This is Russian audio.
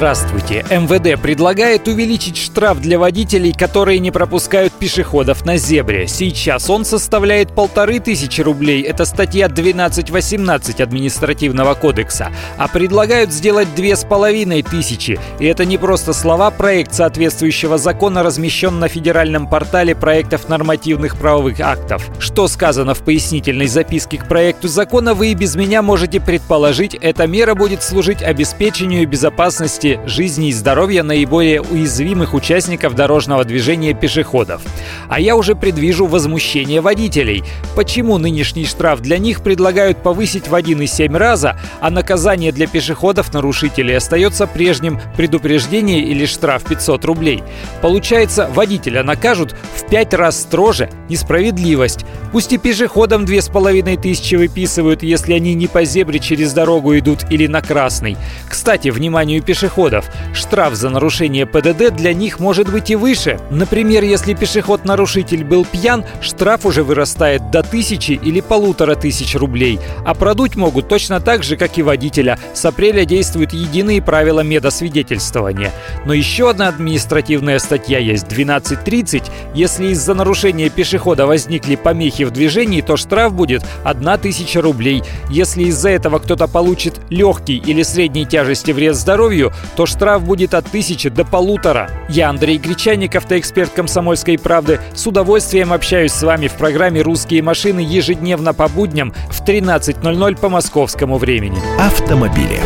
Здравствуйте. МВД предлагает увеличить штраф для водителей, которые не пропускают пешеходов на зебре. Сейчас он составляет полторы тысячи рублей. Это статья 12.18 административного кодекса. А предлагают сделать две с половиной тысячи. И это не просто слова. Проект соответствующего закона размещен на федеральном портале проектов нормативных правовых актов. Что сказано в пояснительной записке к проекту закона, вы и без меня можете предположить. Эта мера будет служить обеспечению безопасности безопасности жизни и здоровья наиболее уязвимых участников дорожного движения пешеходов. А я уже предвижу возмущение водителей. Почему нынешний штраф для них предлагают повысить в 1,7 раза, а наказание для пешеходов-нарушителей остается прежним предупреждение или штраф 500 рублей? Получается, водителя накажут в 5 раз строже несправедливость. Пусть и пешеходам 2500 выписывают, если они не по зебре через дорогу идут или на красный. Кстати, вниманию пешеходов пешеходов. Штраф за нарушение ПДД для них может быть и выше. Например, если пешеход-нарушитель был пьян, штраф уже вырастает до тысячи или полутора тысяч рублей. А продуть могут точно так же, как и водителя. С апреля действуют единые правила медосвидетельствования. Но еще одна административная статья есть 12.30. Если из-за нарушения пешехода возникли помехи в движении, то штраф будет 1000 рублей. Если из-за этого кто-то получит легкий или средней тяжести вред здоровью, то штраф будет от тысячи до полутора. Я Андрей Гречаник, автоэксперт «Комсомольской правды». С удовольствием общаюсь с вами в программе «Русские машины» ежедневно по будням в 13.00 по московскому времени. Автомобили.